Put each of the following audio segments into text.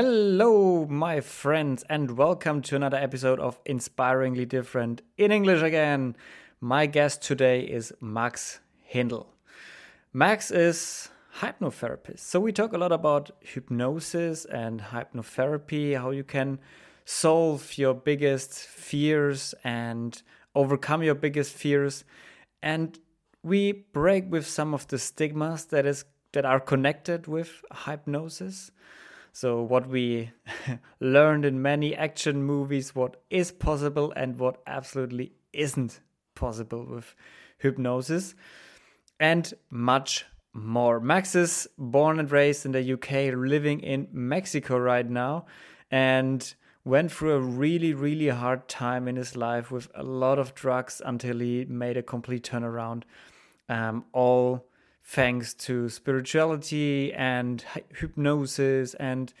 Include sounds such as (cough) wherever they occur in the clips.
Hello, my friends, and welcome to another episode of Inspiringly Different in English again. My guest today is Max Hindle. Max is hypnotherapist. So we talk a lot about hypnosis and hypnotherapy, how you can solve your biggest fears and overcome your biggest fears. And we break with some of the stigmas that is that are connected with hypnosis. So what we (laughs) learned in many action movies, what is possible and what absolutely isn't possible with hypnosis, and much more. Max is born and raised in the UK, living in Mexico right now, and went through a really, really hard time in his life with a lot of drugs until he made a complete turnaround. Um, all thanks to spirituality and hypnosis and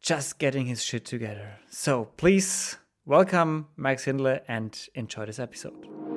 just getting his shit together. So please welcome Max Hindler and enjoy this episode.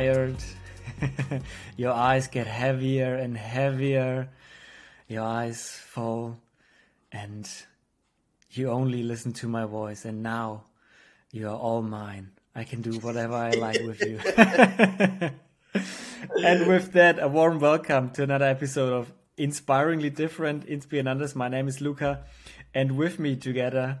Tired, (laughs) your eyes get heavier and heavier, your eyes fall, and you only listen to my voice. And now you are all mine. I can do whatever I like with you. (laughs) and with that, a warm welcome to another episode of Inspiringly Different Inspirantes. My name is Luca, and with me together,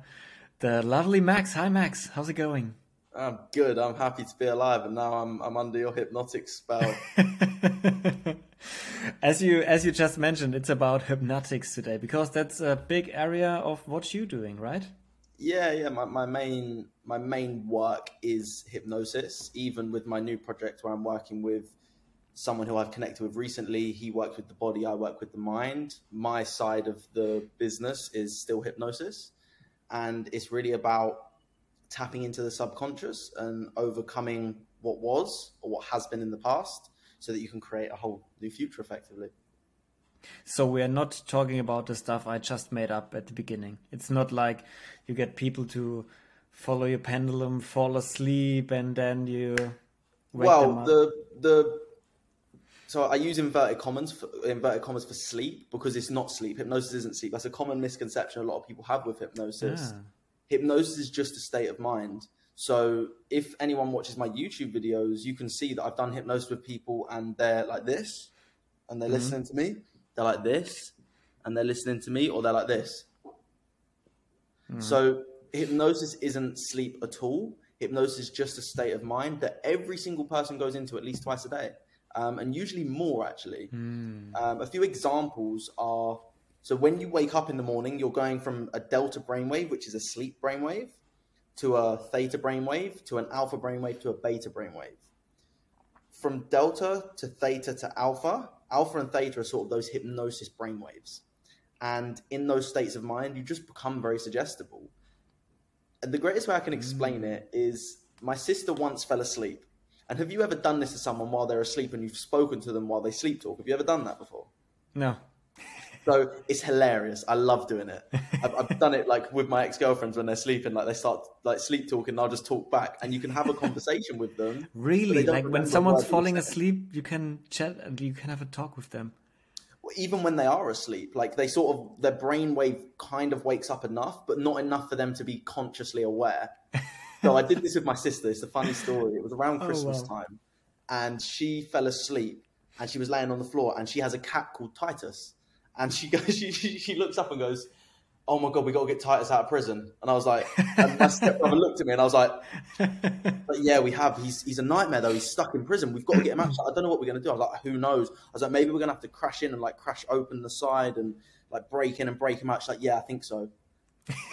the lovely Max. Hi, Max. How's it going? I'm good. I'm happy to be alive, and now I'm I'm under your hypnotic spell. (laughs) (laughs) as you as you just mentioned, it's about hypnotics today because that's a big area of what you're doing, right? yeah, yeah. My, my main my main work is hypnosis. Even with my new project, where I'm working with someone who I've connected with recently, he works with the body. I work with the mind. My side of the business is still hypnosis, and it's really about tapping into the subconscious and overcoming what was or what has been in the past so that you can create a whole new future effectively. So we are not talking about the stuff I just made up at the beginning. It's not like you get people to follow your pendulum, fall asleep, and then you. Well, the the so I use inverted commas for, inverted commas for sleep because it's not sleep. Hypnosis isn't sleep. That's a common misconception a lot of people have with hypnosis. Ah. Hypnosis is just a state of mind. So if anyone watches my YouTube videos, you can see that I've done hypnosis with people and they're like this, and they're Mm-hmm. listening to me. They're like this, and they're listening to me, or they're like this. Mm-hmm. So hypnosis isn't sleep at all. Hypnosis is just a state of mind that every single person goes into at least twice a day, um, and usually more actually. Hmm. Um, a few examples are so when you wake up in the morning, you're going from a delta brainwave, which is a sleep brainwave, to a theta brainwave, to an alpha brainwave, to a beta brainwave. From delta to theta to alpha, alpha and theta are sort of those hypnosis brainwaves. And in those states of mind, you just become very suggestible. And the greatest way I can explain mm. it is my sister once fell asleep. And have you ever done this to someone while they're asleep and you've spoken to them while they sleep talk? Have you ever done that before? No. So it's hilarious. I love doing it. (laughs) I've, I've done it like with my ex girlfriends when they're sleeping, like they start like sleep talking, and I'll just talk back, and you can have a conversation with them. Really? Like when someone's falling asleep, you can chat and you can have a talk with them. even when they are asleep, like they sort of their brainwave kind of wakes up enough, but not enough for them to be consciously aware. (laughs) so I did this with my sister. It's a funny story. It was around Oh, Christmas wow. time, and she fell asleep, and she was laying on the floor, and she has a cat called Titus, and she (laughs) goes, she, she, looks up and goes. Oh my god, we got to get Titus out of prison, and I was like, and my stepbrother looked at me, and I was like, (laughs) but yeah, we have. He's he's a nightmare though. He's stuck in prison. We've got to get him out. Like, I don't know what we're gonna do. I was like, who knows? I was like, maybe we're gonna have to crash in and like crash open the side and like break in and break him out. She's like, yeah, I think so.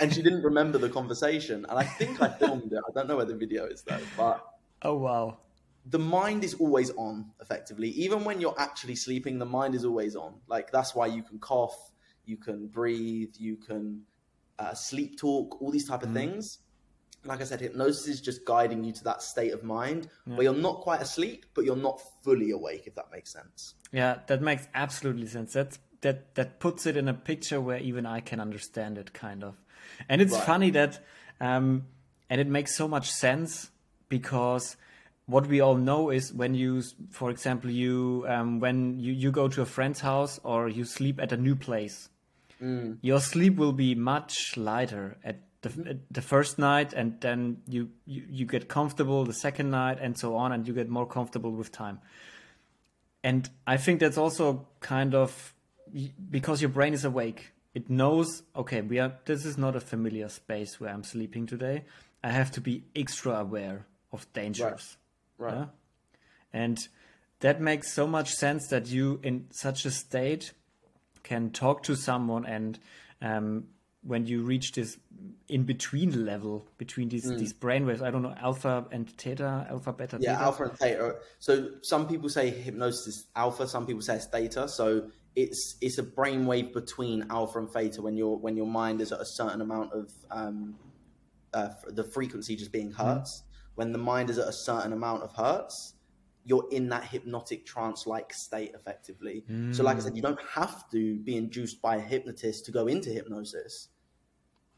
and she didn't remember the conversation. And I think I filmed it. I don't know where the video is though, but oh wow, the mind is always on. Effectively, even when you're actually sleeping, the mind is always on. Like that's why you can cough, you can breathe, you can uh, sleep talk, all these type of mm. things. Like I said, hypnosis is just guiding you to that state of mind yeah. where you're not quite asleep, but you're not fully awake. If that makes sense. Yeah, that makes absolutely sense. That's that that puts it in a picture where even I can understand it, kind of. And it's right. funny that, um, and it makes so much sense because what we all know is when you, for example, you um, when you, you go to a friend's house or you sleep at a new place, mm. your sleep will be much lighter at the, the first night, and then you, you you get comfortable the second night, and so on, and you get more comfortable with time. And I think that's also kind of because your brain is awake it knows okay we are this is not a familiar space where i'm sleeping today i have to be extra aware of dangers right, right. Yeah? and that makes so much sense that you in such a state can talk to someone and um, when you reach this in between level between these mm. these brainwaves i don't know alpha and theta alpha beta yeah theta. alpha and theta so some people say hypnosis is alpha some people say it's theta so it's it's a brainwave between alpha and theta when your when your mind is at a certain amount of um, uh, the frequency just being hertz. Mm. When the mind is at a certain amount of hertz, you're in that hypnotic trance-like state effectively. Mm. So, like I said, you don't have to be induced by a hypnotist to go into hypnosis.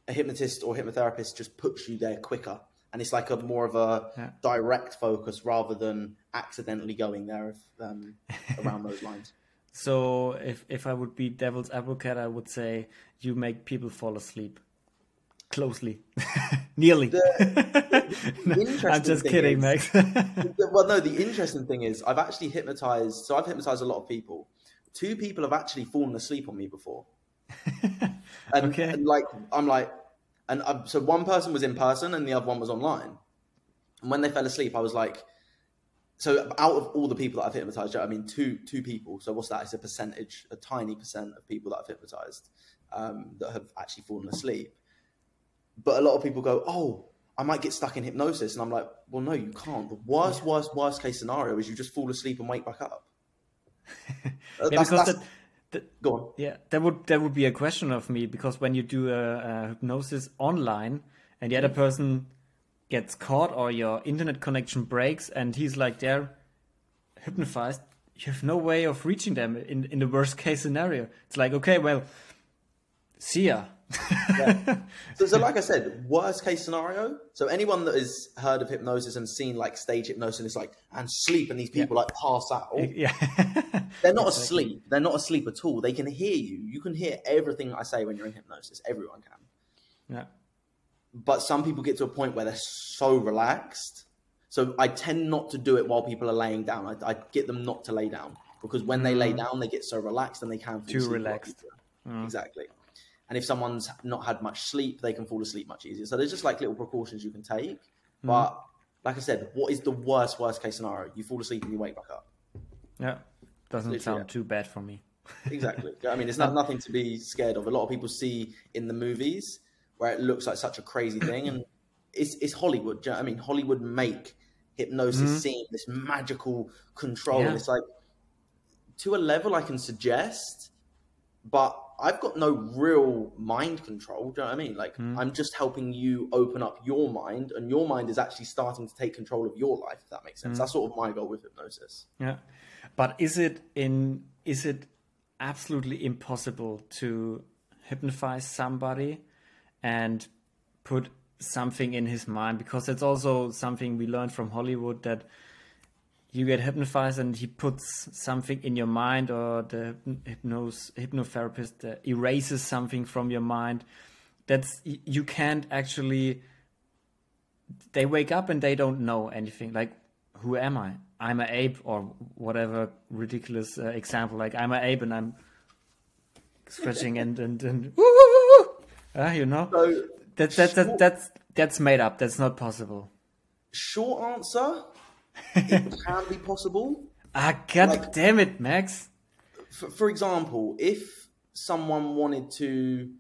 A hypnotist or hypnotherapist just puts you there quicker, and it's like a more of a yeah. direct focus rather than accidentally going there if, um, (laughs) around those lines. So if if I would be devil's advocate, I would say you make people fall asleep. Closely, (laughs) nearly. The, the (laughs) I'm just kidding, Max. (laughs) well, no. The interesting thing is, I've actually hypnotized. So I've hypnotized a lot of people. Two people have actually fallen asleep on me before. and, okay. And like I'm like, and I'm, so one person was in person and the other one was online. And when they fell asleep, I was like, so out of all the people that I've hypnotized, I mean, two two people. So what's that? It's a percentage, a tiny percent of people that I've hypnotized um, that have actually fallen asleep. But a lot of people go, "Oh, I might get stuck in hypnosis," and I'm like, "Well, no, you can't. The worst, yeah. worst, worst case scenario is you just fall asleep and wake back up." (laughs) yeah, that's, because that's, that, go on. Yeah, that would that would be a question of me because when you do a, a hypnosis online and the other person gets caught or your internet connection breaks and he's like there hypnotized you have no way of reaching them in in the worst case scenario it's like okay well see ya yeah. so, so like i said worst case scenario so anyone that has heard of hypnosis and seen like stage hypnosis is like and sleep and these people yeah. like pass out yeah (laughs) they're not exactly. asleep they're not asleep at all they can hear you you can hear everything i say when you're in hypnosis everyone can yeah but some people get to a point where they're so relaxed. So I tend not to do it while people are laying down. I, I get them not to lay down because when they lay mm. down, they get so relaxed and they can fall too relaxed. Mm. Exactly. And if someone's not had much sleep, they can fall asleep much easier. So there's just like little precautions you can take. Mm. But like I said, what is the worst worst case scenario? You fall asleep and you wake back up. Yeah, doesn't Literally, sound yeah. too bad for me. (laughs) exactly. I mean, it's not nothing to be scared of. A lot of people see in the movies where it looks like such a crazy thing, and it's it's Hollywood. You know I mean, Hollywood make hypnosis mm-hmm. seem this magical control. Yeah. It's like to a level I can suggest, but I've got no real mind control. Do you know what I mean? Like mm. I'm just helping you open up your mind, and your mind is actually starting to take control of your life. If that makes sense, mm. that's sort of my goal with hypnosis. Yeah, but is it in? Is it absolutely impossible to hypnotize somebody and put something in his mind because it's also something we learned from Hollywood that you get hypnotized and he puts something in your mind or the hypnos hypnotherapist uh, erases something from your mind. That's you can't actually they wake up and they don't know anything. Like who am i? I'm an ape or whatever ridiculous uh, example. Like i'm an ape and i'm scratching and and, and (laughs) uh, you know, so, that, that, that, that's that's made up. That's not possible. Short answer: It (laughs) can be possible. Ah, god like, damn it, Max. For, for example, if someone wanted to,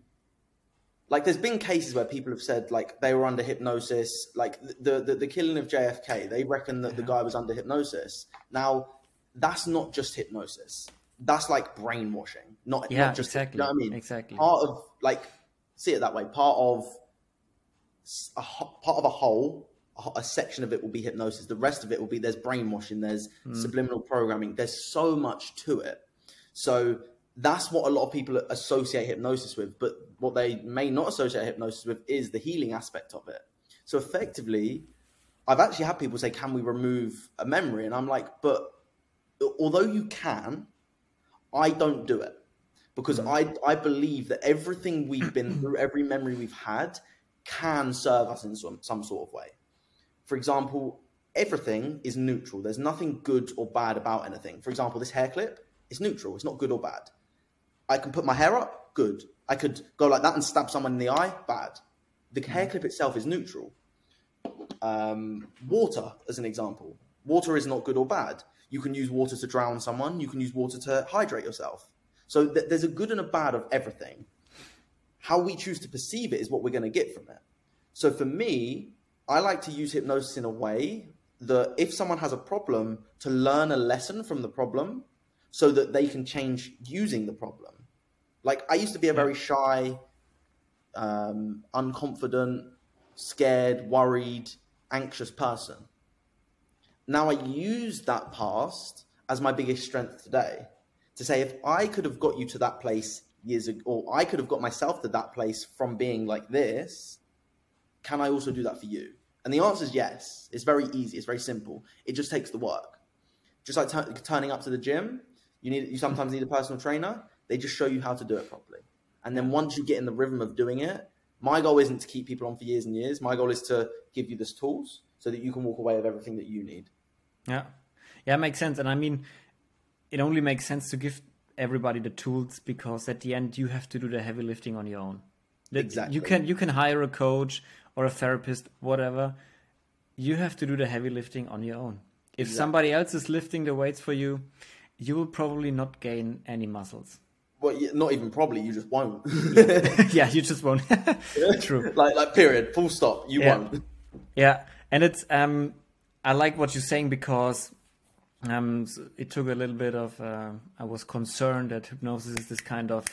like there's been cases where people have said like they were under hypnosis like the the, the killing of jfk they reckon that the guy was under hypnosis now that's not just hypnosis that's like brainwashing not, Yeah, not just exactly, you know what i mean exactly. part of like see it that way part of a, part of a whole a section of it will be hypnosis. The rest of it will be there's brainwashing there's Hmm. subliminal programming. There's so much to it. So that's what a lot of people associate hypnosis with. But what they may not associate hypnosis with is the healing aspect of it. So effectively i've actually had people say can we remove a memory? And i'm like but although you can i don't do it. Because I, I believe that everything we've been (clears throat) through, every memory we've had, can serve us in some, some sort of way. For example, everything is neutral. There's nothing good or bad about anything. For example, this hair clip is neutral. It's not good or bad. I can put my hair up, good. I could go like that and stab someone in the eye, bad. The hair clip itself is neutral. Um, water, as an example, water is not good or bad. You can use water to drown someone. You can use water to hydrate yourself. So th- there's a good and a bad of everything. How we choose to perceive it is what we're going to get from it. So for me, I like to use hypnosis in a way that if someone has a problem, to learn a lesson from the problem so that they can change using the problem. Like I used to be a very shy, um, unconfident, scared, worried, anxious person. Now I use that past as my biggest strength today to say if I could have got you to that place years ago, or I could have got myself to that place from being like this, can I also do that for you? And the answer is yes. It's very easy. It's very simple. It just takes the work. Just like tu- turning up to the gym, you need you sometimes need a personal trainer. They just show you how to do it properly. And then once you get in the rhythm of doing it, my goal isn't to keep people on for years and years. My goal is to give you the tools so that you can walk away with everything that you need. Yeah, yeah, it makes sense. And I mean, it only makes sense to give everybody the tools because at the end you have to do the heavy lifting on your own. Exactly. You can you can hire a coach or a therapist, whatever. You have to do the heavy lifting on your own. If somebody else is lifting the weights for you, you will probably not gain any muscles. Well, not even probably. You just won't. (laughs) yeah, you just won't. (laughs) True. like, like, period. Full stop. You Yeah. won't. Yeah, and it's um, I like what you're saying because um, it took a little bit of. Uh, I was concerned that hypnosis is this kind of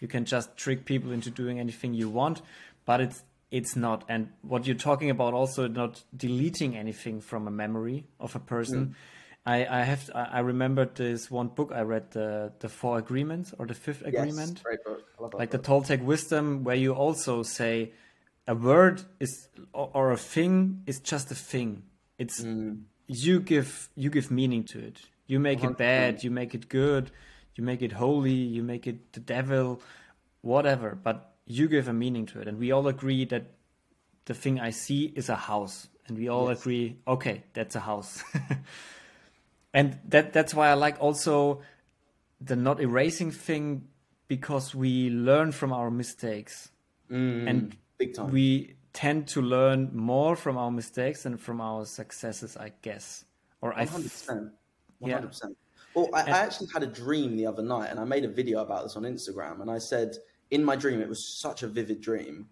you can just trick people into doing anything you want, but it's it's not. And what you're talking about also not deleting anything from a memory of a person. Mm. I, I have I remembered this one book I read the the four agreements or the fifth agreement Yes, great book. I love that like the. Toltec wisdom, where you also say a word is or, or a thing is just a thing. It's mm. you give you give meaning to it. You make it bad, you make it good, you make it holy, you make it the devil, whatever. But you give a meaning to it, and we all agree that the thing I see is a house, and we all Yes. agree, okay, that's a house. (laughs) and that that's why I like also the not erasing thing because we learn from our mistakes Mm, and big time. we tend to learn more from our mistakes than from our successes i guess or i One hundred percent. One Yeah. hundred percent. Well, I, I actually had a dream the other night, and I made a video about this on Instagram. And I said, in my dream, it was such a vivid dream.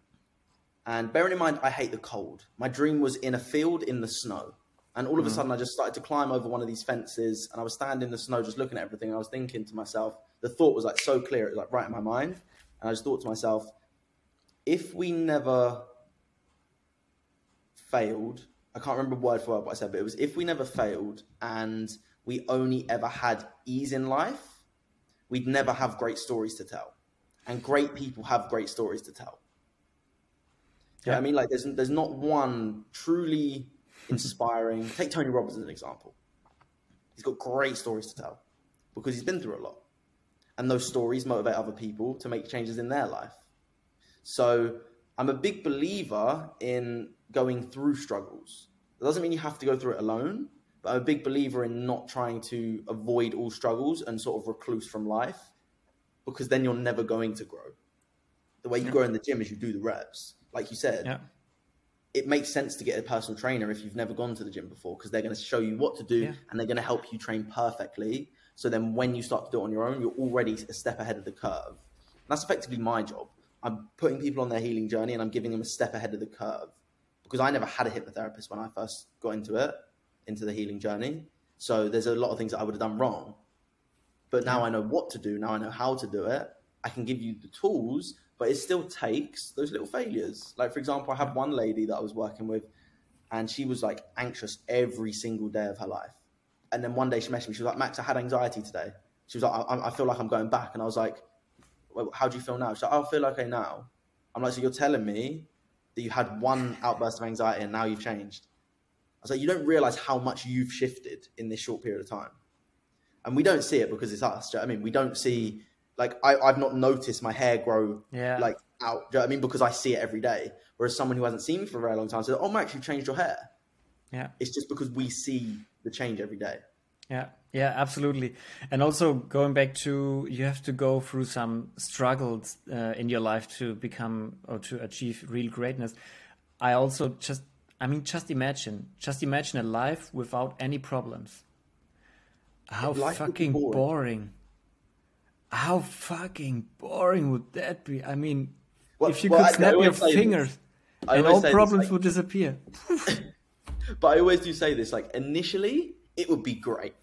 And bearing in mind, I hate the cold. My dream was in a field in the snow, and all of a mm. sudden, I just started to climb over one of these fences, and I was standing in the snow, just looking at everything. And I was thinking to myself, the thought was like so clear, it was like right in my mind, and I just thought to myself, if we never failed. I can't remember word for word what I said, but it was if we never failed and we only ever had ease in life, we'd never have great stories to tell. And great people have great stories to tell. Do you know what I mean? Like there's there's not one truly inspiring. Take Tony Robbins as an example. He's got great stories to tell because he's been through a lot. And those stories motivate other people to make changes in their life. So I'm a big believer in going through struggles. It doesn't mean you have to go through it alone, but I'm a big believer in not trying to avoid all struggles and sort of recluse from life because then you're never going to grow. The way you grow in the gym is you do the reps. Like you said, yeah it makes sense to get a personal trainer if you've never gone to the gym before because they're going to show you what to do Yeah. and they're going to help you train perfectly. So then when you start to do it on your own, you're already a step ahead of the curve. That's effectively my job. I'm putting people on their healing journey and I'm giving them a step ahead of the curve because I never had a hypnotherapist when I first got into it, into the healing journey. So there's a lot of things that I would have done wrong. But now I know what to do. Now I know how to do it. I can give you the tools, but it still takes those little failures. Like, for example, I had one lady that I was working with and she was like anxious every single day of her life. And then one day she messaged me, she was like, Max, I had anxiety today. She was like, I, I feel like I'm going back. And I was like, well, how do you feel now? She's like, I feel okay now. I'm like, so you're telling me that you had one outburst of anxiety and now you've changed? I was like, you don't realize how much you've shifted in this short period of time. And we don't see it because it's us. You know I mean, we don't see, like, I, I've not noticed my hair grow, yeah. like, out. You know I mean? Because I see it every day. Whereas someone who hasn't seen me for a very long time says, oh, Max, you've changed your hair. Yeah. It's just because we see the change every day. Yeah, yeah, absolutely. And also going back to you have to go through some struggles uh, in your life to become or to achieve real greatness. I also just, I mean, just imagine, just imagine a life without any problems. How fucking boring. boring. How fucking boring would that be? I mean, Well- if you well, could I snap your always this. fingers and all problems like- would disappear. (laughs) But I always do say this: like initially, it would be great.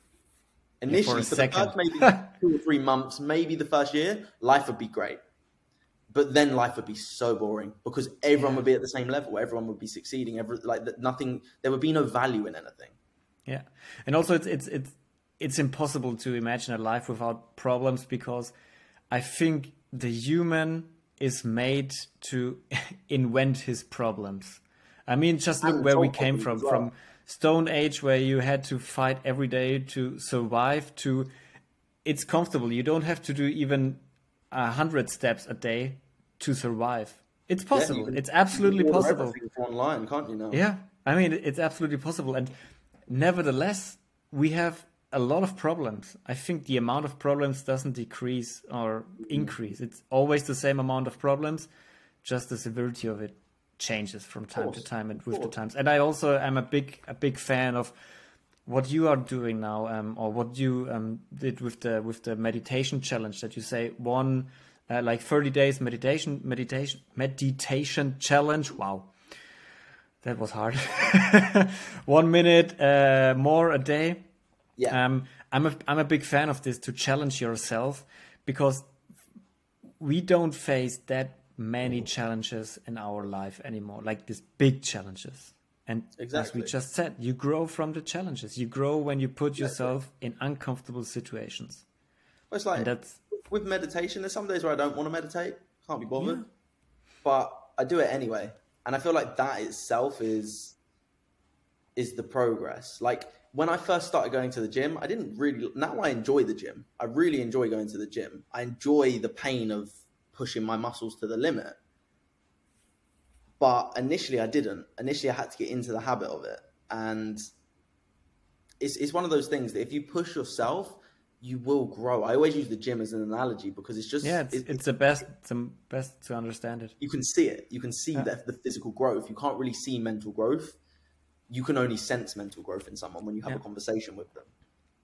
Initially, a for, the first maybe (laughs) two or three months, maybe the first year, life would be great. But then life would be so boring because everyone Yeah. would be at the same level. Everyone would be succeeding. Every like nothing. There would be no value in anything. Yeah, and also it's it's it's it's impossible to imagine a life without problems because I think the human is made to (laughs) invent his problems. I mean, just look where we came from well. from Stone Age, where you had to fight every day to survive. To it's comfortable. You don't have to do even a hundred steps a day to survive. It's possible. can- it's absolutely you can order possible. online, can't you? Now, Yeah, I mean, it's absolutely possible. And nevertheless, we have a lot of problems. I think the amount of problems doesn't decrease or increase. It's always the same amount of problems, just the severity of it changes from time to time and with the times. And I also am a big a big fan of what you are doing now, um, or what you um, did with the with the meditation challenge that you say one uh, like thirty days meditation meditation meditation challenge. Wow, that was hard. (laughs) one minute uh, more a day. Yeah, Um, I'm a I'm a big fan of this to challenge yourself because we don't face that many challenges in our life anymore, like these big challenges. And as we just said, you grow from the challenges. You grow when you put yourself in uncomfortable situations. Well, it's like that's with meditation. There's some days where I don't want to meditate, can't be bothered, but I do it anyway, and I feel like that itself is is the progress. Like when I first started going to the gym, I didn't really. Now I enjoy the gym. I really enjoy going to the gym. I enjoy the pain of pushing my muscles to the limit. But initially, I didn't. Initially, I had to get into the habit of it, and it's it's one of those things that if you push yourself, you will grow. I always use the gym as an analogy because it's just yeah, it's, it- it's the best. It's the best to understand it. you can see it. You can see Yeah. that the physical growth. You can't really see mental growth. You can only sense mental growth in someone when you have Yeah. a conversation with them.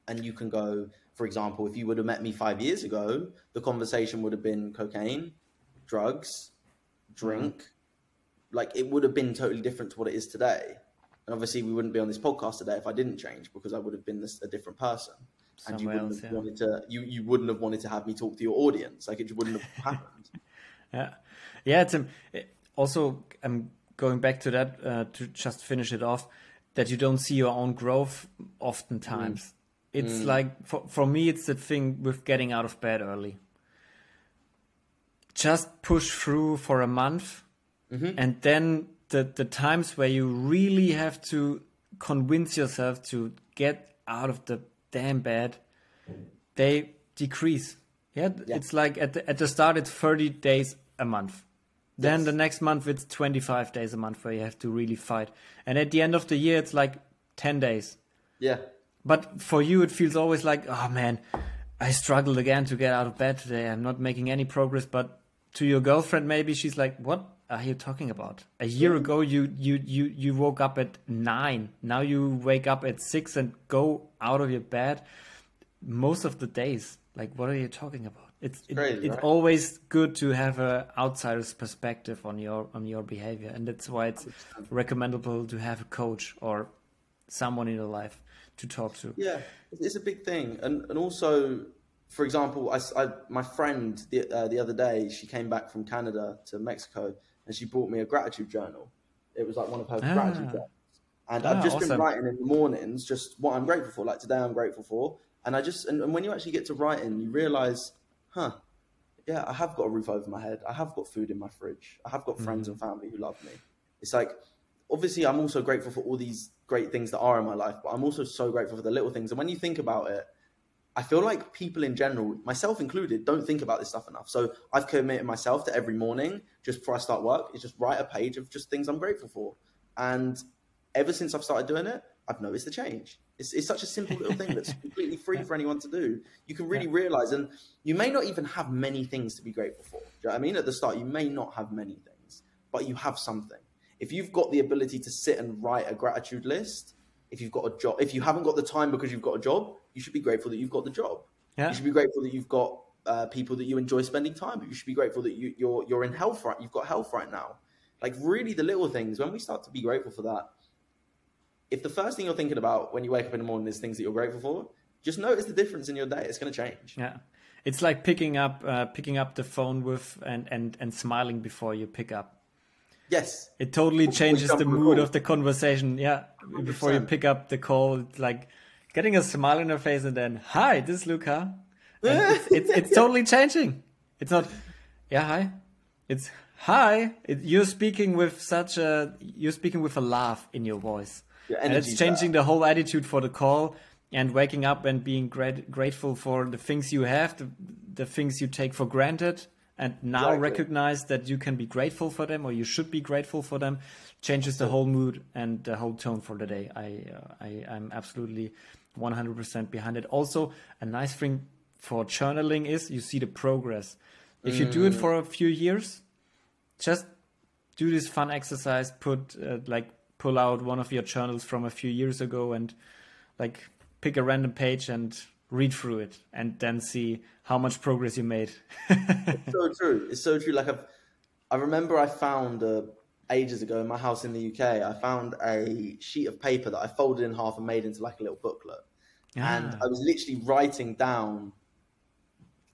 And you can go, for example, if you would have met me five years ago, the conversation would have been cocaine, drugs, drink. Like it would have been totally different to what it is today. And obviously, we wouldn't be on this podcast today if I didn't change because I would have been this, a different person. and you wouldn't else, have yeah. wanted to. You you wouldn't have wanted to have me talk to your audience. Like it wouldn't have (laughs) happened. Yeah, yeah. It's um, it- also I'm going back to that uh, to just finish it off. That you don't see your own growth oftentimes. Mm. It's mm. like for for me, it's the thing with getting out of bed early. Just push through for a month, mm-hmm. and then the the times where you really have to convince yourself to get out of the damn bed, they decrease. Yeah, it's like at the, at the start it's 30 days a month. Then Yes. the next month it's 25 days a month where you have to really fight. And at the end of the year it's like 10 days. Yeah. But for you it feels always like, oh man, I struggled again to get out of bed today. I'm not making any progress, but to your girlfriend maybe she's like, "What are you talking about? A year ago you you you you woke up at 9. Now you wake up at 6 and go out of your bed most of the days. Like what are you talking about?" It's It's crazy, it's right? always good to have a outsider's perspective on your on your behavior, and that's why it's recommendable to have a coach or someone in your life to talk to. Yeah, it's it's a big thing, and and also, for example, I, I- my friend the uh, the other day she came back from Canada to Mexico, and she brought me a gratitude journal. It was like one of her Ah. gratitude journals, and Ah, I've just awesome. been writing in the mornings just what I'm grateful for. Like today, I'm grateful for, and I just and, and when you actually get to writing, you realize, huh. Yeah, I have got a roof over my head. I have got food in my fridge. I have got friends mm. and family who love me. It's like obviously I'm also grateful for all these great things that are in my life, but I'm also so grateful for the little things. And when you think about it, I feel like people in general, myself included, don't think about this stuff enough. So I've committed myself to every morning, just before I start work, is just write a page of just things I'm grateful for. And ever since I've started doing it, I've noticed the change. It's, it's such a simple little thing that's (laughs) completely free for anyone to do. You can really realize, and you may not even have many things to be grateful for. Do you know what I mean? At the start, you may not have many things, but you have something. If you've got the ability to sit and write a gratitude list, if you've got a job, if you haven't got the time because you've got a job, you should be grateful that you've got the job. Yeah. You should be grateful that you've got uh, people that you enjoy spending time with. You should be grateful that you, you're you're in health right. You've got health right now. Like really, the little things. When we start to be grateful for that, if the first thing you're thinking about when you wake up in the morning is things that you're grateful for, just notice the difference in your day. It's going to change. Yeah, it's like picking up uh, picking up the phone with and and and smiling before you pick up. Yes, It totally changes the on the mood of the conversation. Yeah, before you pick up the call, like getting a smile on your face and then, "Hi, this is Luca." (laughs) It's, it's it's totally changing. It's not, yeah, hi. It's hi. It, you're speaking with such a you're speaking with a laugh in your voice, and it's changing the whole attitude for the call and waking up and being great, grateful for the things you have, the, the things you take for granted, and now Exactly. recognize that you can be grateful for them or you should be grateful for them changes the whole mood and the whole tone for the day. I uh, i i'm absolutely 100% behind it. Also a nice thing for journaling is you see the progress. If you do it for a few years just do this fun exercise put uh, like pull out one of your journals from a few years ago and like pick a random page and read through it and then see how much progress you made it's so true. It's so true. Like I've, I remember I found uh, ages ago in my house in the UK. I found a sheet of paper that I folded in half and made into like a little booklet. And Ah. I was literally writing down.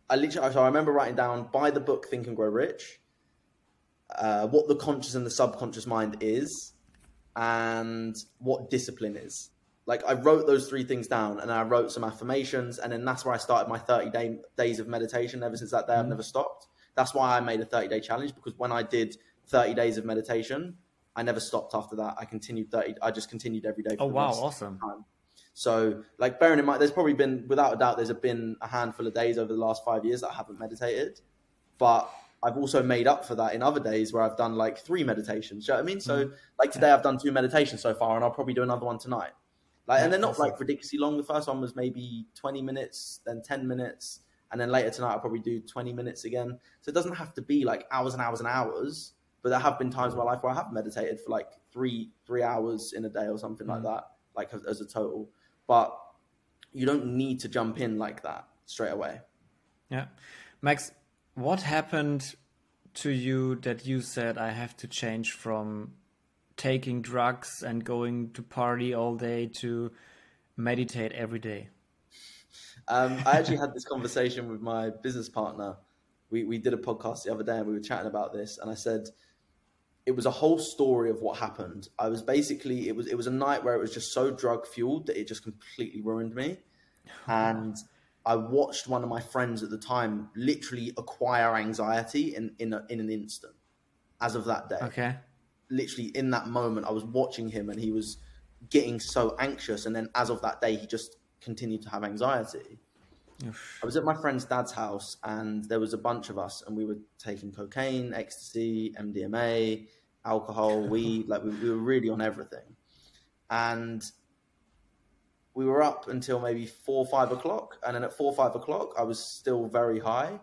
I literally, so I remember writing down buy the book Think and Grow Rich, uh, what the conscious and the subconscious mind is, and what discipline is. Like I wrote those three things down, and I wrote some affirmations, and then that's where I started my thirty day days of meditation. Ever since that day, I've mm-hmm. never stopped. That's why I made a thirty day challenge because when I did thirty days of meditation, I never stopped after that. I continued thirty. I just continued every day. For oh the wow awesome time. So, like, bearing in mind, there's probably been, without a doubt, there's been a handful of days over the last five years that I haven't meditated. But I've also made up for that in other days where I've done like three meditations. You know what I mean? So, mm-hmm. like today, I've done two meditations so far, and I'll probably do another one tonight. Like, and they're not like ridiculously long. The first one was maybe 20 minutes, then 10 minutes, and then later tonight, I'll probably do 20 minutes again. So, it doesn't have to be like hours and hours and hours. But there have been times in my life where I have meditated for like three three hours in a day or something like mm. that, like as, as a total. But you don't need to jump in like that straight away. Yeah. Max, what happened to you that you said I have to change from taking drugs and going to party all day to meditate every day? Um, I actually had this conversation with my business partner. We, we did a podcast the other day and we were chatting about this. And I said, it was a whole story of what happened. I was basically, it was, it was a night where it was just so drug fueled that it just completely ruined me. (laughs) And I watched one of my friends at the time literally acquire anxiety in, in, a, in an instant as of that day. Okay. literally in that moment, I was watching him and he was getting so anxious. And then as of that day, he just continued to have anxiety. I was at my friend's dad's house and there was a bunch of us and we were taking cocaine, ecstasy, MDMA, alcohol, (laughs) weed. Like we, we were really on everything. And we were up until maybe four, five o'clock. And then at four, five o'clock, I was still very high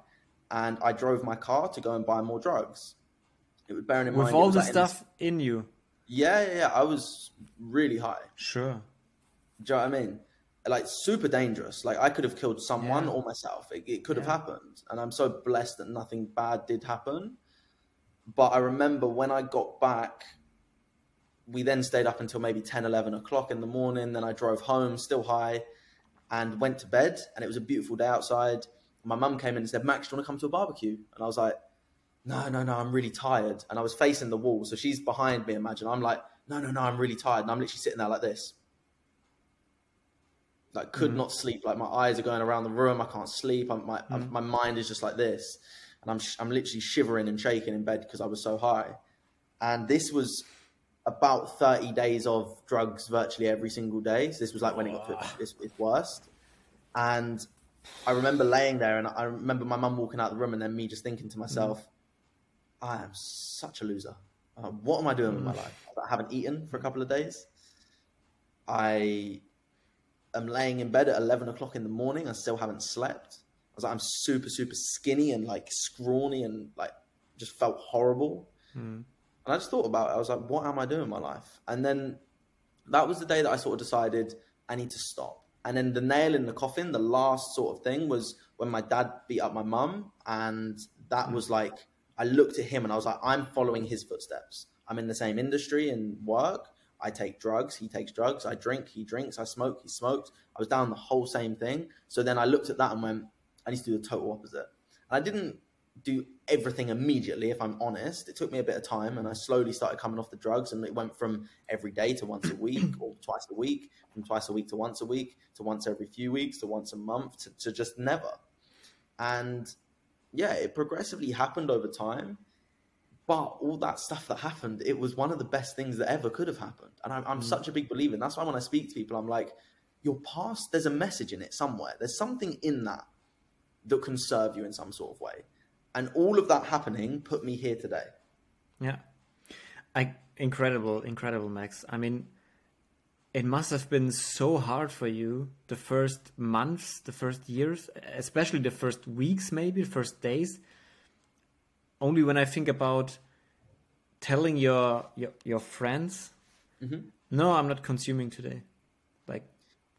and I drove my car to go and buy more drugs. It was bearing in With mind. all the like in this- stuff in you. yeah, yeah, yeah. I was really high. Sure. Do you know what I mean? like super dangerous. Like I could have killed someone Yeah. or myself. It, it could have happened, and I'm so blessed that nothing bad did happen. But I remember when I got back, we then stayed up until maybe 10, 11 o'clock in the morning. Then I drove home, still high, and went to bed. And it was a beautiful day outside. My mum came in and said, "Max, do you want to come to a barbecue?" And I was like, "No, no, no, I'm really tired." And I was facing the wall, so she's behind me. Imagine I'm like, "No, no, no, I'm really tired," and I'm literally sitting there like this like could Mhm. not sleep. Like my eyes are going around the room. I can't sleep. I'm, my Mhm. my mind is just like this, and I'm sh- I'm literally shivering and shaking in bed because I was so high. And this was about 30 days of drugs virtually every single day. So this was like when it got to its, its worst. And I remember laying there, and I remember my mum walking out the room, and then me just thinking to myself, "I am such a loser. Uh, what am I doing with my life? I haven't eaten for a couple of days. I am laying in bed at 11 o'clock in the morning. I still haven't slept. I was like, I'm super, super skinny and like scrawny and like just felt horrible. Mm. And I just thought about it. I was like, what am I doing in my life? And then that was the day that I sort of decided I need to stop. And then the nail in the coffin, the last sort of thing was when my dad beat up my mum. And that was like, I looked at him and I was like, I'm following his footsteps. I'm in the same industry and work. I take drugs, he takes drugs. I drink, he drinks. I smoke, he smokes. I was down the whole same thing. So then I looked at that and went, I need to do the total opposite. And I didn't do everything immediately, if I'm honest. It took me a bit of time and I slowly started coming off the drugs and it went from every day to once a week (coughs) or twice a week, from twice a week to once a week, to once every few weeks, to once a month, to, to just never. And yeah, it progressively happened over time. But all that stuff that happened, it was one of the best things that ever could have happened. And I'm, I'm mm. such a big believer. And that's why when I speak to people, I'm like, your past, there's a message in it somewhere. There's something in that that can serve you in some sort of way. And all of that happening put me here today. Yeah. I incredible, incredible, Max. I mean, it must have been so hard for you the first months, the first years, especially the first weeks, maybe the first days. Only when I think about telling your your, your friends, mm-hmm. no, I'm not consuming today. Like,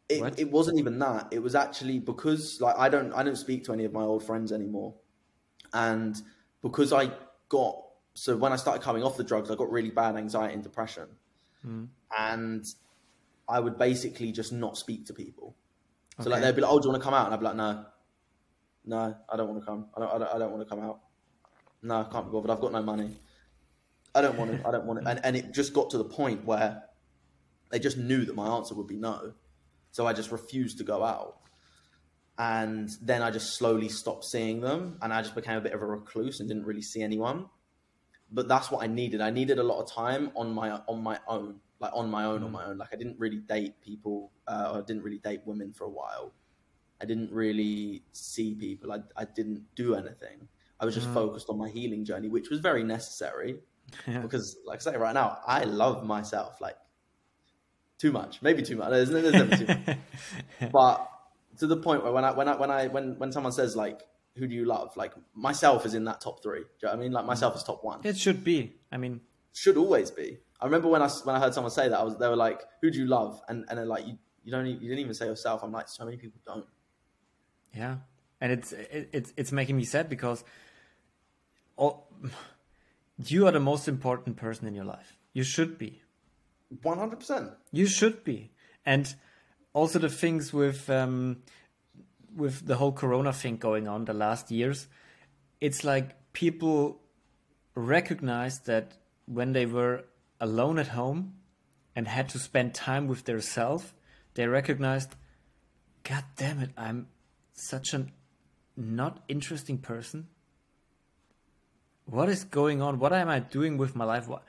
It, it wasn't even that. It was actually because like I don't I don't speak to any of my old friends anymore, and because I got so when I started coming off the drugs, I got really bad anxiety and depression, hmm. and I would basically just not speak to people. So like they'd be like, "Oh, do you want to come out?" And I'd be like, "No, no, I don't want to come. I don't, I don't, I don't want to come out. No, I can't be bothered. I've got no money. I don't want to. I don't want to." (laughs) And and it just got to the point where they just knew that my answer would be no. So I just refused to go out. And then I just slowly stopped seeing them and I just became a bit of a recluse and didn't really see anyone. But that's what I needed. I needed a lot of time on my on my own, like on my own, on my own. Like I didn't really date people, uh, or I didn't really date women for a while. I didn't really see people. I, I didn't do anything. I was just focused on my healing journey, which was very necessary (laughs) yeah. because, like I say right now, I love myself like too much, maybe too much. There's, there's never too much, (laughs) but to the point where when I when I when I when when someone says like, "Who do you love?" Like myself is in that top three. Do you know what I mean? Like myself is top one. it should be. I mean, Should always be. I remember when I when I heard someone say that, I was they were like, "Who do you love?" And and they're like, "You you don't you didn't even say yourself." I'm like, so many people don't. Yeah, and it's it, it's it's making me sad because all, (sighs) you are the most important person in your life. You should be. One hundred percent. You should be. And also the things with um, with the whole Corona thing going on the last years, it's like people recognized that when they were alone at home and had to spend time with their self, they recognized, God damn it, I'm such a not interesting person. What is going on? What am I doing with my life? What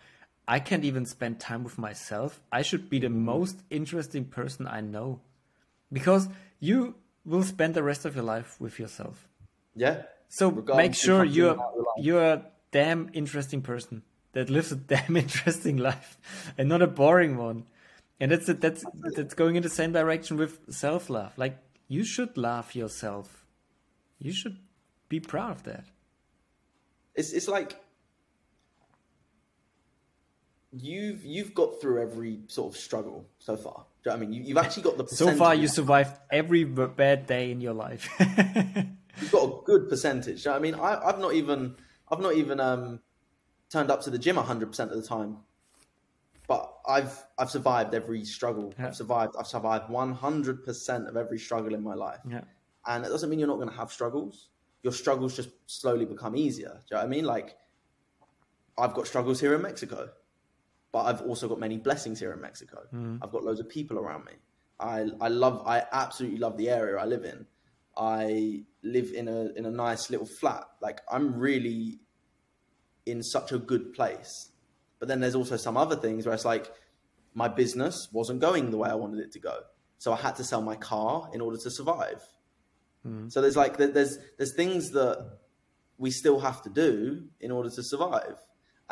I can't even spend time with myself. I should be the most interesting person I know. Because you will spend the rest of your life with yourself. Yeah. So make sure you're about your life. you're a damn interesting person that lives a (laughs) damn interesting life and not a boring one. And that's it, that's that's going in the same direction with self love. Like you should love yourself. You should be proud of that. It's it's like you've you've got through every sort of struggle so far. Do you know what I mean? You, you've actually got the So far, you survived every bad day in your life. (laughs) you've got a good percentage. Do you know what I mean, I, I've not even I've not even um, turned up to the gym hundred percent of the time, but I've I've survived every struggle. Yeah. I've survived I've survived one hundred percent of every struggle in my life. yeah. and it doesn't mean you're not going to have struggles. Your struggles just slowly become easier. Do you know what I mean? Like, I've got struggles here in Mexico, but I've also got many blessings here in Mexico. Hmm. I've got loads of people around me. I I love I absolutely love the area I live in. I live in a in a nice little flat. Like I'm really in such a good place. But then there's also some other things where it's like my business wasn't going the way I wanted it to go. So I had to sell my car in order to survive. Hmm. So there's like there's there's things that we still have to do in order to survive.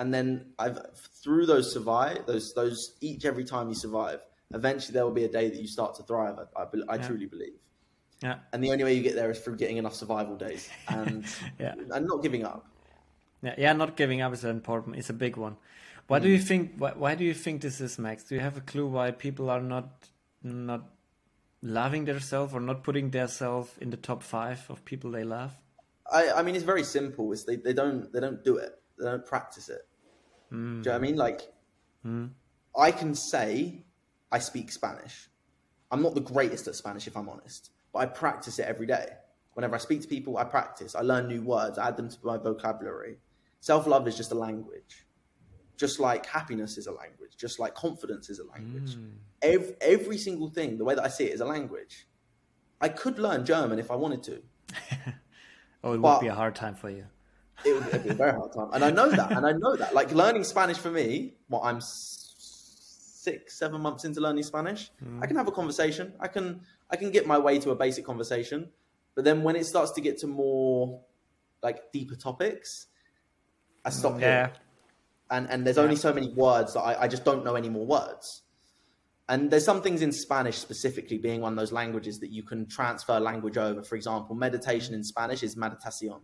And then I've through those survive those those each every time you survive, eventually there will be a day that you start to thrive. I, I, I Yeah. truly believe. Yeah. And the only way you get there is through getting enough survival days and (laughs) Yeah. and not giving up. Yeah, yeah, not giving up is an important. It's a big one. Why do mm. you think? Why, why do you think this is, Max? Do you have a clue why people are not not loving themselves or not putting themselves in the top five of people they love? I, I mean, it's very simple. It's they, they don't they don't do it. They don't practice it. Mm. Do you know what I mean? Like, mm. I can say I speak Spanish. I'm not the greatest at Spanish, if I'm honest, but I practice it every day. Whenever I speak to people, I practice. I learn new words. I add them to my vocabulary. Self love is just a language, just like happiness is a language, just like confidence is a language. Mm. Every, every single thing, the way that I see it, is a language. I could learn German if I wanted to. (laughs) Oh, it would be a hard time for you. It would it'd be a very hard time. And I know that. And I know that. Like learning Spanish for me, what I'm six, seven months into learning Spanish, I can have a conversation. I can I can get my way to a basic conversation. But then when it starts to get to more like deeper topics, I stop mm, here. Yeah, And and there's only so many words that I, I just don't know any more words. And there's some things in Spanish specifically being one of those languages that you can transfer language over. For example, meditation in Spanish is meditación.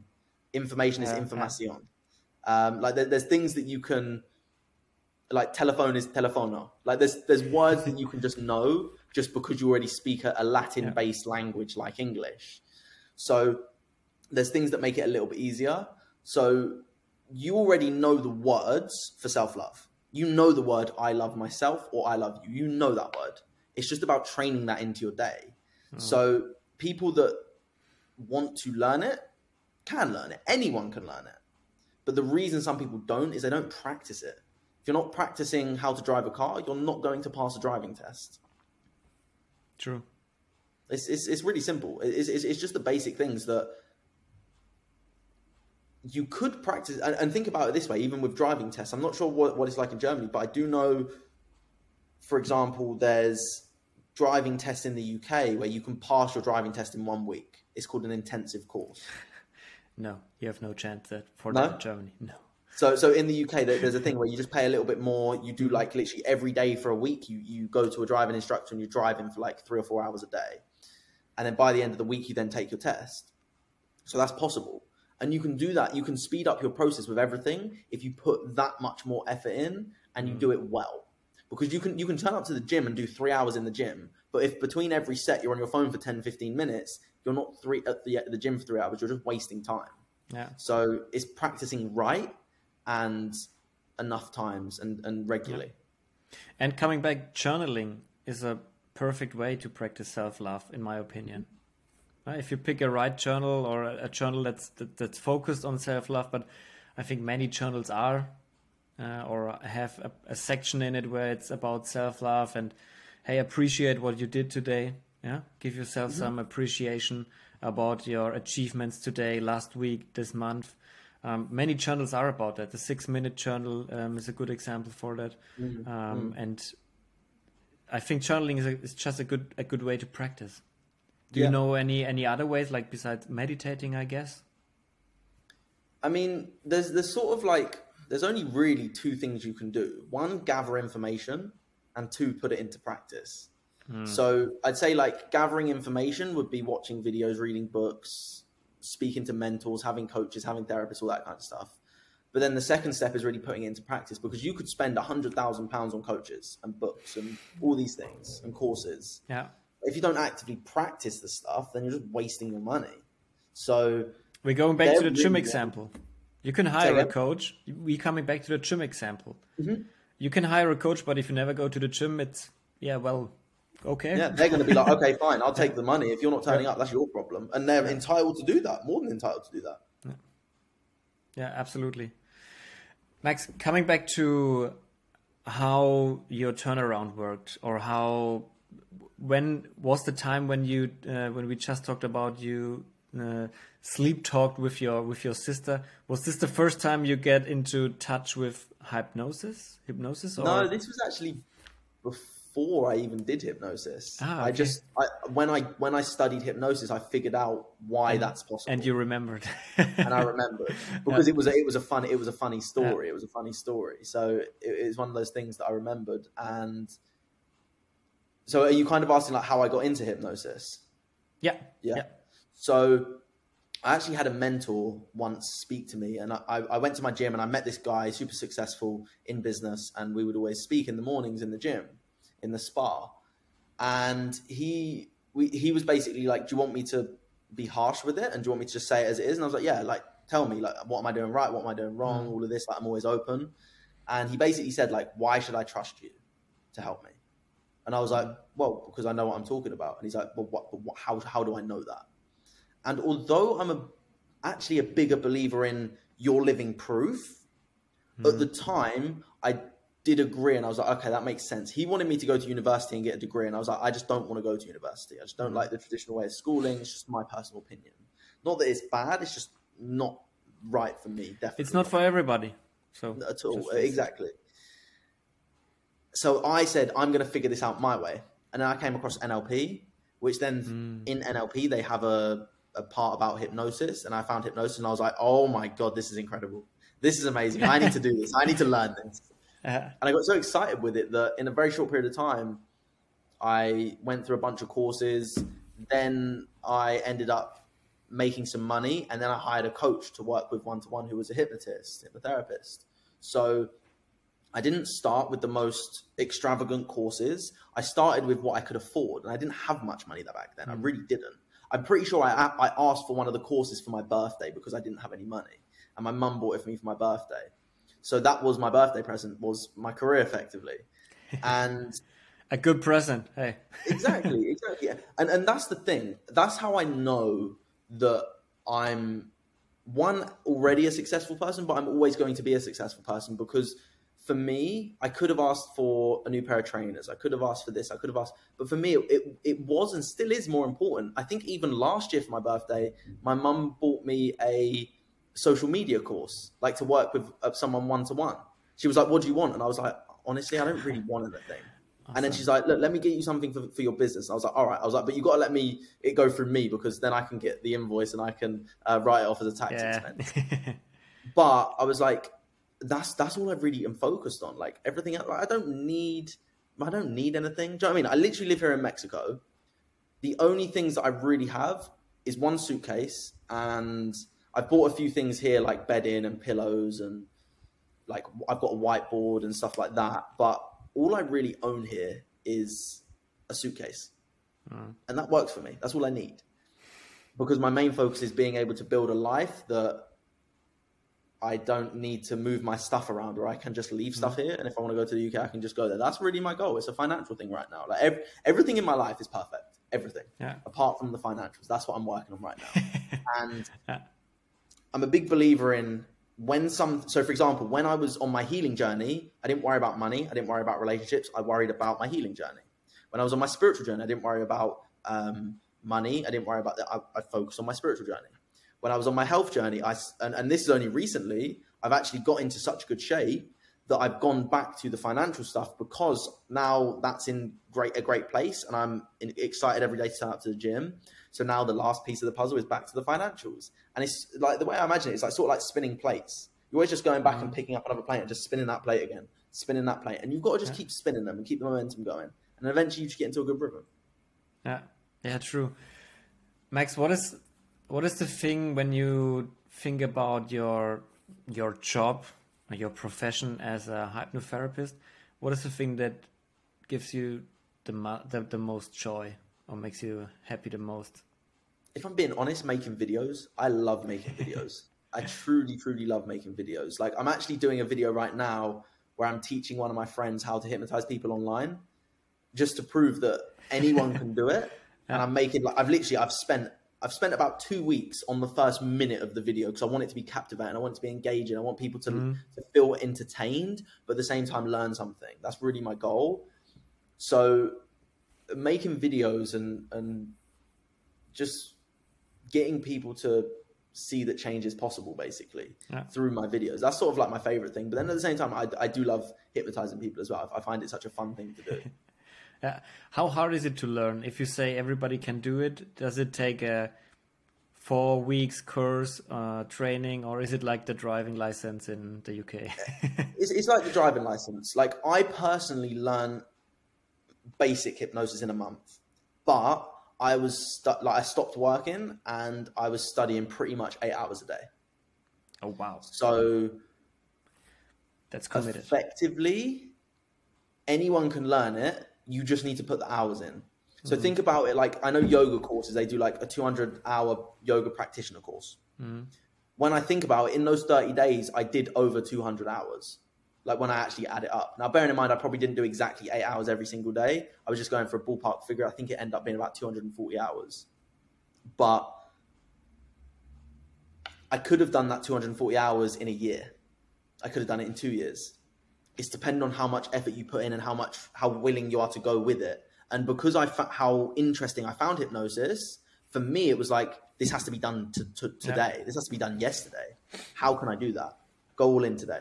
Information is Yeah, yeah. información. Um, like there, there's things that you can, like telephone is telefono. Like there's there's words that you can just know just because you already speak a, a Latin-based language like English. So there's things that make it a little bit easier. So you already know the words for self-love. You know the word I love myself or I love you. You know that word. It's just about training that into your day. So people that want to learn it can learn it. Anyone can learn it. But the reason some people don't is they don't practice it. If you're not practicing how to drive a car, you're not going to pass a driving test. true. It's, it's, it's really simple. It's, it's, it's just the basic things that you could practice. And, and think about it this way, even with driving tests. I'm not sure what, what it's like in Germany, but I do know, for example, there's driving tests in the UK where you can pass your driving test in one week. It's called an intensive course. No, you have no chance that for No? that in Germany. No. So, so in the UK, there's a thing where you just pay a little bit more. You do like literally every day for a week. You you go to a driving instructor and you're driving for like three or four hours a day, and then by the end of the week, you then take your test. So that's possible, and you can do that. You can speed up your process with everything if you put that much more effort in and you mm. do it well. Because you can you can turn up to the gym and do three hours in the gym, but if between every set you're on your phone for 10, 15 minutes, you're not three at the, at the gym for three hours. You're just wasting time. Yeah. So it's practicing right and enough times and, and regularly. And coming back, journaling is a perfect way to practice self love, in my opinion. Uh, If you pick a right journal or a, journal that's that, that's focused on self love, but I think many journals are uh, or have a, a section in it where it's about self love and hey, appreciate what you did today. Yeah, give yourself some appreciation about your achievements today, last week, this month. Um, many journals are about that. The six minute journal um, is a good example for that. Um, And I think journaling is, a, is just a good a good way to practice. Do Yeah. you know any any other ways, like besides meditating? I guess. I mean, there's there's sort of like there's only really two things you can do. One, gather information, and two, put it into practice. Hmm. So I'd say like gathering information would be watching videos, reading books, speaking to mentors, having coaches, having therapists, all that kind of stuff. But then the second step is really putting it into practice because you could spend a hundred thousand pounds on coaches and books and all these things and courses. Yeah. If you don't actively practice the stuff, then you're just wasting your money. So we're going back to the gym really- example. You can hire a coach. We coming back to the gym example. Mm-hmm. You can hire a coach, but if you never go to the gym, it's yeah, well, okay. yeah, they're going to be like, okay, (laughs) fine, I'll take the money. If you're not turning up, that's your problem, and they're entitled to do that. More than entitled to do that. Yeah, absolutely. Max, coming back to how your turnaround worked, or how when was the time when you uh, when we just talked about you uh, sleep talked with your with your sister? Was this the first time you get into touch with hypnosis? Hypnosis? Or? No, this was actually before I even did hypnosis. Ah, I just I, when I when I studied hypnosis, I figured out why that's possible, and you remembered. and I remembered (laughs) because it was a, it was a fun it was a funny story. It was a funny story. So it, it's one of those things that I remembered. And so, are you kind of asking like how I got into hypnosis? yeah, Yeah. yeah. So I actually had a mentor once speak to me, and I, I went to my gym and I met this guy, super successful in business, and we would always speak in the mornings in the gym, in the spa, and he we, he was basically like, "Do you want me to be harsh with it, and do you want me to just say it as it is?" And I was like, "Yeah, like tell me, like what am I doing right, what am I doing wrong, mm. all of this. Like I'm always open." And he basically said, like, "Why should I trust you to help me?" And I was like, well, because I know what I'm talking about. And he's like, well, what, but what, how, how do I know that? And although I'm a, actually a bigger believer in your living proof, at hmm. the time I did agree and I was like, okay, that makes sense. He wanted me to go to university and get a degree. And I was like, I just don't want to go to university. I just don't hmm. like the traditional way of schooling. It's just my personal opinion. Not that it's bad, it's just not right for me, definitely. It's not for everybody. So at all. Exactly. So I said, I'm going to figure this out my way. And then I came across NLP, which then hmm. in NLP, they have a, a part about hypnosis. And I found hypnosis and I was like, oh my God, this is incredible. This is amazing. I need to do this. I need to learn this. Uh, And I got so excited with it that in a very short period of time, I went through a bunch of courses. Then I ended up making some money, and then I hired a coach to work with one to one who was a hypnotist, hypnotherapist. So I didn't start with the most extravagant courses. I started with what I could afford, and I didn't have much money that back then. I really didn't. I'm pretty sure I, I asked for one of the courses for my birthday because I didn't have any money, and my mum bought it for me for my birthday. So that was my birthday present, was my career effectively, (laughs) and a good present. Hey. (laughs) exactly, exactly. And and that's the thing. That's how I know that I'm one already a successful person, but I'm always going to be a successful person because for me, I could have asked for a new pair of trainers. I could have asked for this. I could have asked, but for me, it, it, was and still is more important. I think even last year for my birthday, my mum bought me a social media course, like to work with uh, someone one to one. She was like, "What do you want?" And I was like, "Honestly, I don't really want anything." And then she's like, "Look, let me get you something for, for your business." I was like, "All right." I was like, "But you got to let me it go through me because then I can get the invoice and I can uh, write it off as a tax Yeah. expense." (laughs) But I was like, "That's that's all I really am focused on. Like everything else, like, I don't need I don't need anything." Do you know what I mean? I literally live here in Mexico. The only things that I really have is one suitcase, and I've bought a few things here like bedding and pillows and like I've got a whiteboard and stuff like that. But all I really own here is a suitcase, hmm. and that works for me. That's all I need because my main focus is being able to build a life that I don't need to move my stuff around, or I can just leave stuff here. And if I want to go to the UK, I can just go there. That's really my goal. It's a financial thing right now. Like ev- everything in my life is perfect. Everything Yeah. apart from the financials. That's what I'm working on right now. (laughs) and Yeah. I'm a big believer in when some. So, for example, when I was on my healing journey, I didn't worry about money. I didn't worry about relationships. I worried about my healing journey. When I was on my spiritual journey, I didn't worry about um, money. I didn't worry about that. I, I focused on my spiritual journey. When I was on my health journey, I and, and this is only recently, I've actually got into such good shape that I've gone back to the financial stuff because now that's in great a great place, and I'm in, excited every day to turn up to the gym. So now the last piece of the puzzle is back to the financials, and it's like the way I imagine it, it's like sort of like spinning plates. You're always just going back and mm-hmm. picking up another plate and just spinning that plate again, spinning that plate, and you've got to just keep spinning them and keep the momentum going, and eventually you just get into a good rhythm. Yeah, yeah, true. Max, what is what is the thing when you think about your your job, your profession as a hypnotherapist, what is the thing that gives you the, the, the most joy or makes you happy the most? If I'm being honest, making videos. I love making videos. I truly, truly love making videos. Like I'm actually doing a video right now where I'm teaching one of my friends how to hypnotize people online, just to prove that anyone can do it. (laughs) And I'm making like I've literally I've spent I've spent about two weeks on the first minute of the video because I want it to be captivating. I want it to be engaging. I want people to, mm. to feel entertained, but at the same time learn something. That's really my goal. So making videos and and just getting people to see that change is possible basically yeah. through my videos that's sort of like my favorite thing but then at the same time i, I do love hypnotizing people as well i find it such a fun thing to do (laughs) yeah. how hard is it to learn if you say everybody can do it does it take a four weeks course uh, training or is it like the driving license in the uk (laughs) it's, it's like the driving license like i personally learn basic hypnosis in a month but I was stu- like I stopped working and I was studying pretty much eight hours a day. Oh wow! So that's committed. Effectively, anyone can learn it. You just need to put the hours in. So mm. think about it like I know yoga courses. They do like a 200 hour yoga practitioner course. Mm. When I think about it, in those 30 days, I did over 200 hours like when I actually add it up. Now, bearing in mind, I probably didn't do exactly eight hours every single day. I was just going for a ballpark figure. I think it ended up being about 240 hours. But I could have done that 240 hours in a year. I could have done it in two years. It's dependent on how much effort you put in and how much, how willing you are to go with it. And because I found how interesting I found hypnosis, for me, it was like, this has to be done to, to, today. Yeah. This has to be done yesterday. How can I do that? Go all in today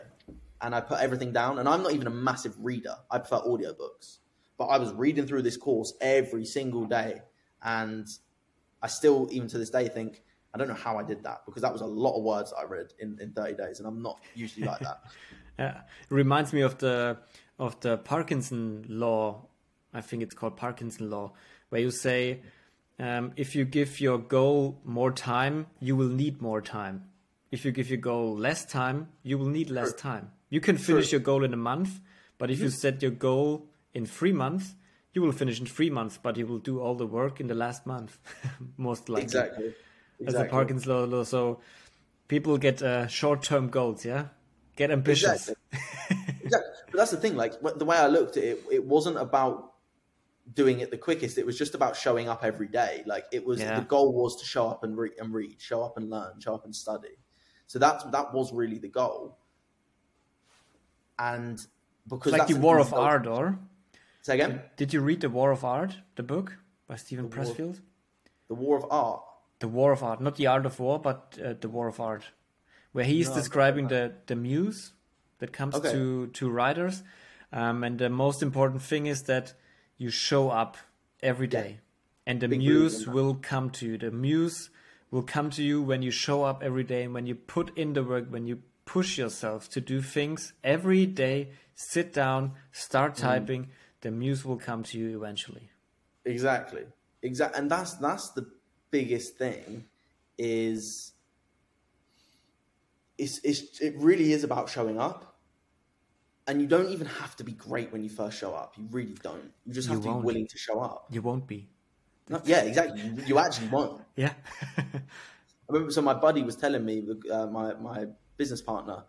and I put everything down. And I'm not even a massive reader. I prefer audiobooks. But I was reading through this course every single day. And I still, even to this day, think, I don't know how I did that because that was a lot of words I read in, in 30 days. And I'm not usually like that. (laughs) yeah. It reminds me of the, of the Parkinson law. I think it's called Parkinson law, where you say, um, if you give your goal more time, you will need more time. If you give your goal less time, you will need less time. You can finish your goal in a month, but if mm-hmm. you set your goal in three months, you will finish in three months, but you will do all the work in the last month, (laughs) most likely. Exactly. exactly. As a Parkinson's law, so people get uh, short-term goals. Yeah, get ambitious. Exactly. exactly. But that's the thing. Like the way I looked at it, it wasn't about doing it the quickest. It was just about showing up every day. Like it was yeah. the goal was to show up and, re- and read, show up and learn, show up and study. So that that was really the goal and because like the War of Art, or say again, did you read the War of Art, the book by Steven the Pressfield? War, the War of Art. The War of Art, not the Art of War, but uh, the War of Art, where he is no, describing the the muse that comes okay. to to writers, um, and the most important thing is that you show up every day, yeah. and the Big muse will come to you. The muse will come to you when you show up every day and when you put in the work, when you push yourself to do things every day. Sit down, start mm. typing. Mm. The muse will come to you eventually. Exactly, exactly, and that's that's the biggest thing. Is it's, it's it really is about showing up and you don't even have to be great when you first show up. You really don't. You just have you to be willing to show up. You won't be. No, yeah, exactly. You, you actually won't. Yeah. I remember. So my buddy was telling me, uh, my my business partner.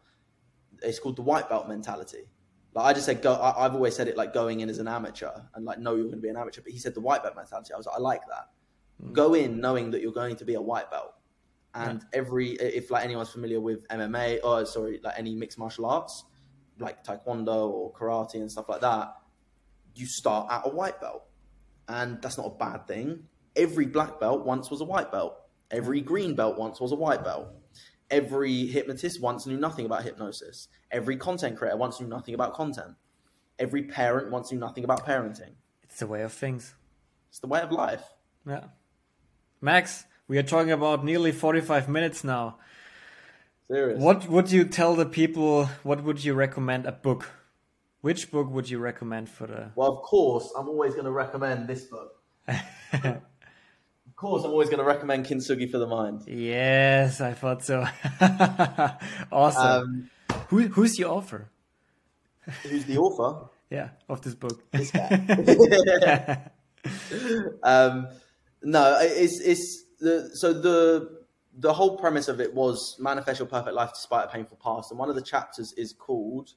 It's called the white belt mentality. Like I just said, go. I, have always said it like going in as an amateur and like know you're going to be an amateur. But he said the white belt mentality. I was like, I like that. Mm. Go in knowing that you're going to be a white belt. And yeah. every if like anyone's familiar with MMA or oh, sorry, like any mixed martial arts, like taekwondo or karate and stuff like that, you start at a white belt, and that's not a bad thing. Every black belt once was a white belt. Every green belt once was a white belt. Every hypnotist once knew nothing about hypnosis. Every content creator once knew nothing about content. Every parent once knew nothing about parenting. It's the way of things. It's the way of life. Yeah. Max, we are talking about nearly 45 minutes now. Serious. What would you tell the people? What would you recommend a book? Which book would you recommend for the? Well, of course, I'm always going to recommend this book. (laughs) Of course, I'm always going to recommend Kintsugi for the mind. Yes, I thought so. (laughs) awesome. Um, Who, who's the author? Who's the author? (laughs) yeah, of this book. This um, no, it's it's the so the the whole premise of it was manifest your perfect life despite a painful past, and one of the chapters is called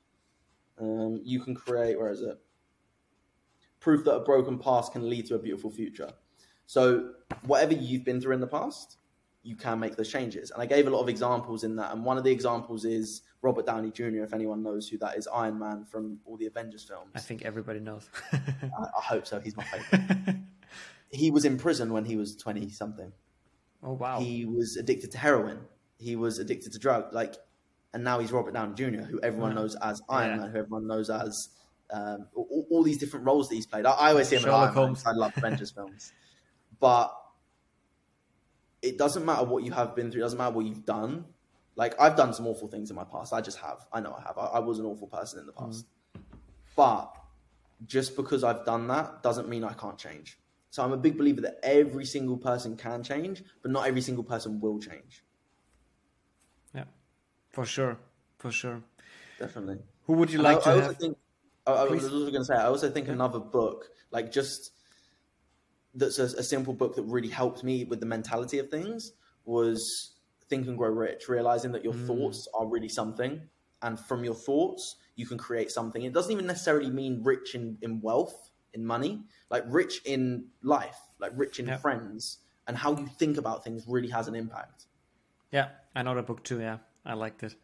um, "You Can Create." Where is it? Proof that a broken past can lead to a beautiful future. So whatever you've been through in the past, you can make those changes. And I gave a lot of examples in that. And one of the examples is Robert Downey Jr., if anyone knows who that is, Iron Man from all the Avengers films. I think everybody knows. (laughs) I, I, hope so. He's my (laughs) favorite. he was in prison when he was 20 something. Oh, wow. He was addicted to heroin. He was addicted to drugs. Like, and now he's Robert Downey Jr., who everyone knows as Iron yeah. Man, who everyone knows as um, all, all, these different roles that he's played. I, I always see him Sherlock Holmes. Man. I love Avengers (laughs) films. But it doesn't matter what you have been through. It doesn't matter what you've done. Like I've done some awful things in my past. I just have. I know I have. I, I was an awful person in the past. Mm. But just because I've done that doesn't mean I can't change. So I'm a big believer that every single person can change, but not every single person will change. Yeah, for sure, for sure. Definitely. Who would you like I, to I have? Think, I, I was also going to say. I also think yeah. another book, like just that's a, a, simple book that really helped me with the mentality of things was Think and Grow Rich, realizing that your mm. thoughts are really something. And from your thoughts, you can create something. It doesn't even necessarily mean rich in, in wealth, in money, like rich in life, like rich in friends. And how you think about things really has an impact. Yeah, I know the book too. Yeah, I liked it.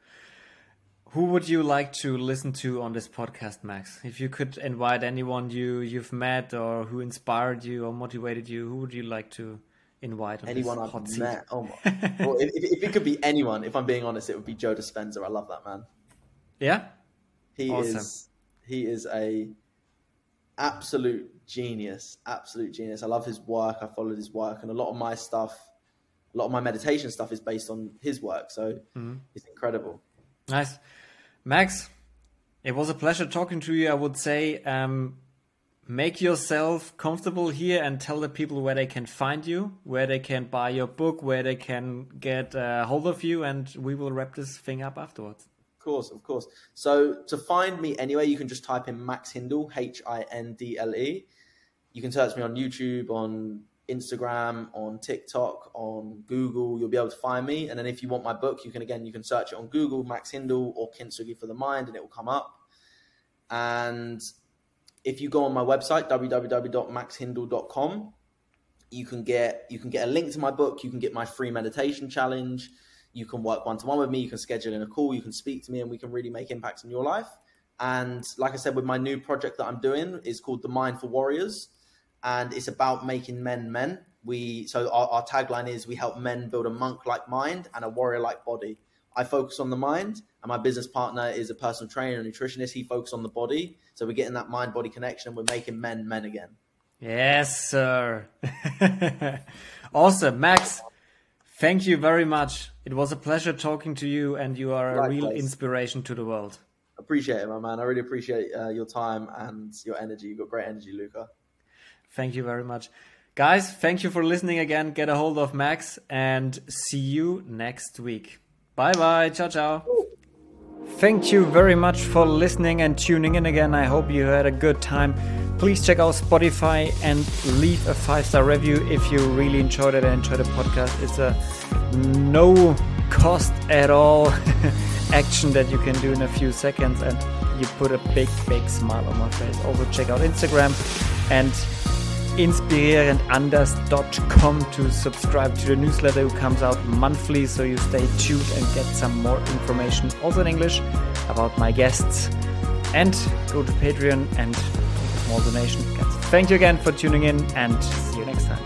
Who would you like to listen to on this podcast, Max? If you could invite anyone you you've met or who inspired you or motivated you, who would you like to invite on anyone I've hot met? Oh my! (laughs) well, if, if, it could be anyone, if I'm being honest, it would be Joe Dispenza. I love that man. Yeah, he awesome. is. He is a absolute genius. Absolute genius. I love his work. I followed his work, and a lot of my stuff, a lot of my meditation stuff is based on his work. So mm-hmm. it's incredible. Nice. Max, it was a pleasure talking to you. I would say um, make yourself comfortable here and tell the people where they can find you, where they can buy your book, where they can get a hold of you, and we will wrap this thing up afterwards. Course, of course. So to find me anyway, you can just type in Max Hindle, H I N D L E. You can search me on YouTube, on Instagram, on TikTok, on Google. You'll be able to find me. And then if you want my book, you can again you can search it on Google, Max Hindle or Kintsugi for the Mind, and it will come up. And if you go on my website www.maxhindle.com, you can get you can get a link to my book. You can get my free meditation challenge. You can work one to one with me. You can schedule in a call. You can speak to me, and we can really make impacts in your life. And like I said, with my new project that I'm doing is called the Mindful Warriors and it's about making men men. We so our, our tagline is we help men build a monk-like mind and a warrior-like body. I focus on the mind, and my business partner is a personal trainer and nutritionist. He focuses on the body, so we're getting that mind-body connection. And we're making men men again. Yes, sir. (laughs) awesome, Max. Thank you very much. It was a pleasure talking to you, and you are a Likewise. real inspiration to the world. Appreciate it, my man. I really appreciate uh, your time and your energy. You've got great energy, Luca. Thank you very much. Guys, thank you for listening again. Get a hold of Max and see you next week. Bye bye. Ciao, ciao. Thank you very much for listening and tuning in again. I hope you had a good time. Please check out Spotify and leave a five star review if you really enjoyed it and enjoyed the podcast. It's a no cost at all (laughs) action that you can do in a few seconds and you put a big, big smile on my face. Also, check out Instagram and inspirierendanders.com to subscribe to the newsletter who comes out monthly so you stay tuned and get some more information also in English about my guests and go to Patreon and make a small donation. Thank you again for tuning in and see you next time.